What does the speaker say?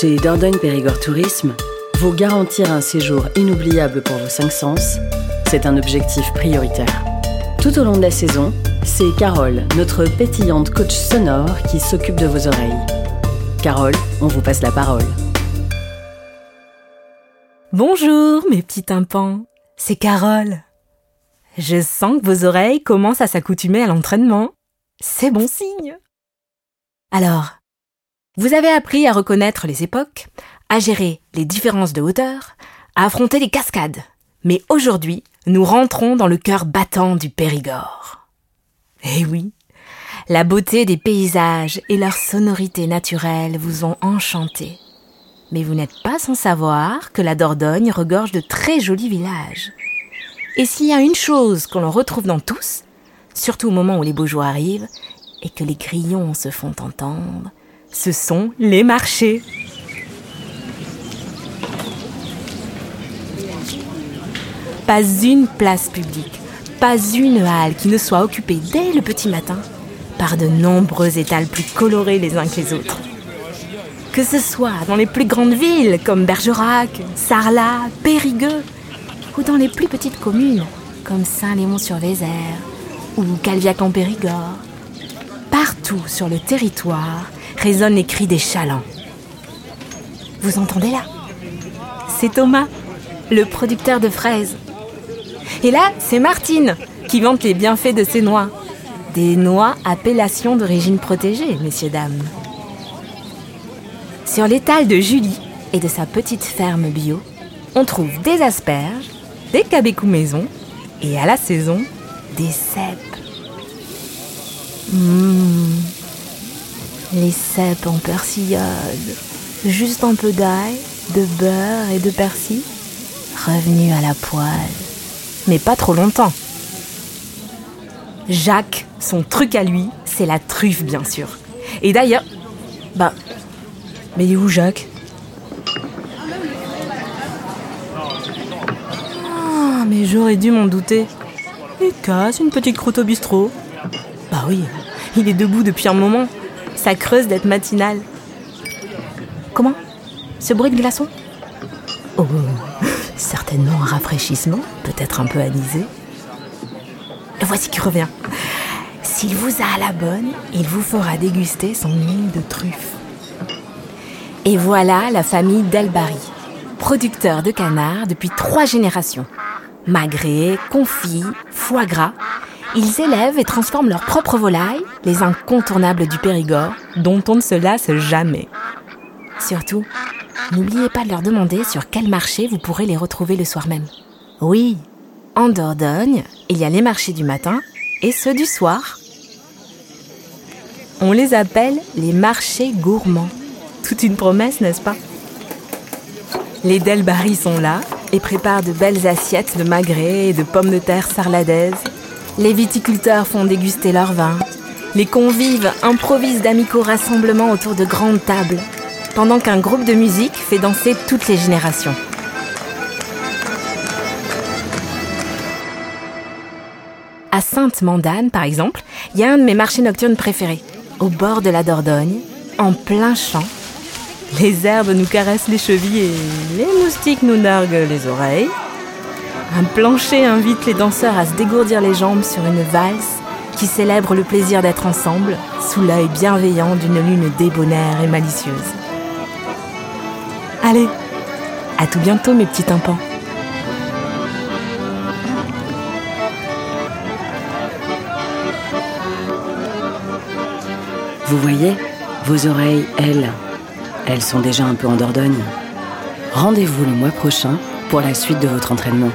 Chez Dordogne Périgord Tourisme, vous garantir un séjour inoubliable pour vos cinq sens, c'est un objectif prioritaire. Tout au long de la saison, c'est Carole, notre pétillante coach sonore, qui s'occupe de vos oreilles. Carole, on vous passe la parole. Bonjour mes petits tympans, c'est Carole. Je sens que vos oreilles commencent à s'accoutumer à l'entraînement. C'est bon signe. Alors, vous avez appris à reconnaître les époques, à gérer les différences de hauteur, à affronter les cascades. Mais aujourd'hui, nous rentrons dans le cœur battant du Périgord. Eh oui, la beauté des paysages et leur sonorité naturelle vous ont enchanté. Mais vous n'êtes pas sans savoir que la Dordogne regorge de très jolis villages. Et s'il y a une chose qu'on en retrouve dans tous, surtout au moment où les beaux jours arrivent et que les grillons se font entendre, ce sont les marchés. Pas une place publique, pas une halle qui ne soit occupée dès le petit matin par de nombreux étals plus colorés les uns que les autres. Que ce soit dans les plus grandes villes comme Bergerac, Sarlat, Périgueux, ou dans les plus petites communes comme Saint-Léon-sur-Vézère ou Calviac en Périgord. Partout sur le territoire résonnent les cris des chalands. Vous entendez là? C'est Thomas, le producteur de fraises. Et là, c'est Martine, qui vante les bienfaits de ses noix. Des noix appellation d'origine protégée, messieurs, dames. Sur l'étal de Julie et de sa petite ferme bio, on trouve des asperges, des cabécous maison et à la saison, des cèpes. Mmh. Les cèpes en persillade, juste un peu d'ail, de beurre et de persil, revenus à la poêle, mais pas trop longtemps. Jacques, son truc à lui, c'est la truffe bien sûr. Et d'ailleurs, bah, mais il est où Jacques? Ah, mais j'aurais dû m'en douter. Il casse une petite croûte au bistrot. Bah oui, il est debout depuis un moment. Ça creuse d'être matinal. Comment? Ce bruit de glaçon Oh, certainement un rafraîchissement, peut-être un peu anisé. Le voici qui revient. S'il vous a à la bonne, il vous fera déguster son huile de truffe. Et voilà la famille Delbary, producteur de canards depuis trois générations. Magret, confit, foie gras, ils élèvent et transforment leurs propres volailles, les incontournables du Périgord, dont on ne se lasse jamais. Surtout, n'oubliez pas de leur demander sur quel marché vous pourrez les retrouver le soir même. Oui, en Dordogne, il y a les marchés du matin et ceux du soir. On les appelle les marchés gourmands. Toute une promesse, n'est-ce pas? Les Delbary sont là et préparent de belles assiettes de magret et de pommes de terre sarladaises. Les viticulteurs font déguster leur vin. Les convives improvisent d'amicaux rassemblements autour de grandes tables, pendant qu'un groupe de musique fait danser toutes les générations. À Sainte-Mandane, par exemple, il y a un de mes marchés nocturnes préférés. Au bord de la Dordogne, en plein champ, les herbes nous caressent les chevilles et les moustiques nous narguent les oreilles. Un plancher invite les danseurs à se dégourdir les jambes sur une valse qui célèbre le plaisir d'être ensemble sous l'œil bienveillant d'une lune débonnaire et malicieuse. Allez, à tout bientôt mes petits tympans. Vous voyez, vos oreilles, elles, elles sont déjà un peu en Dordogne. Rendez-vous le mois prochain pour la suite de votre entraînement.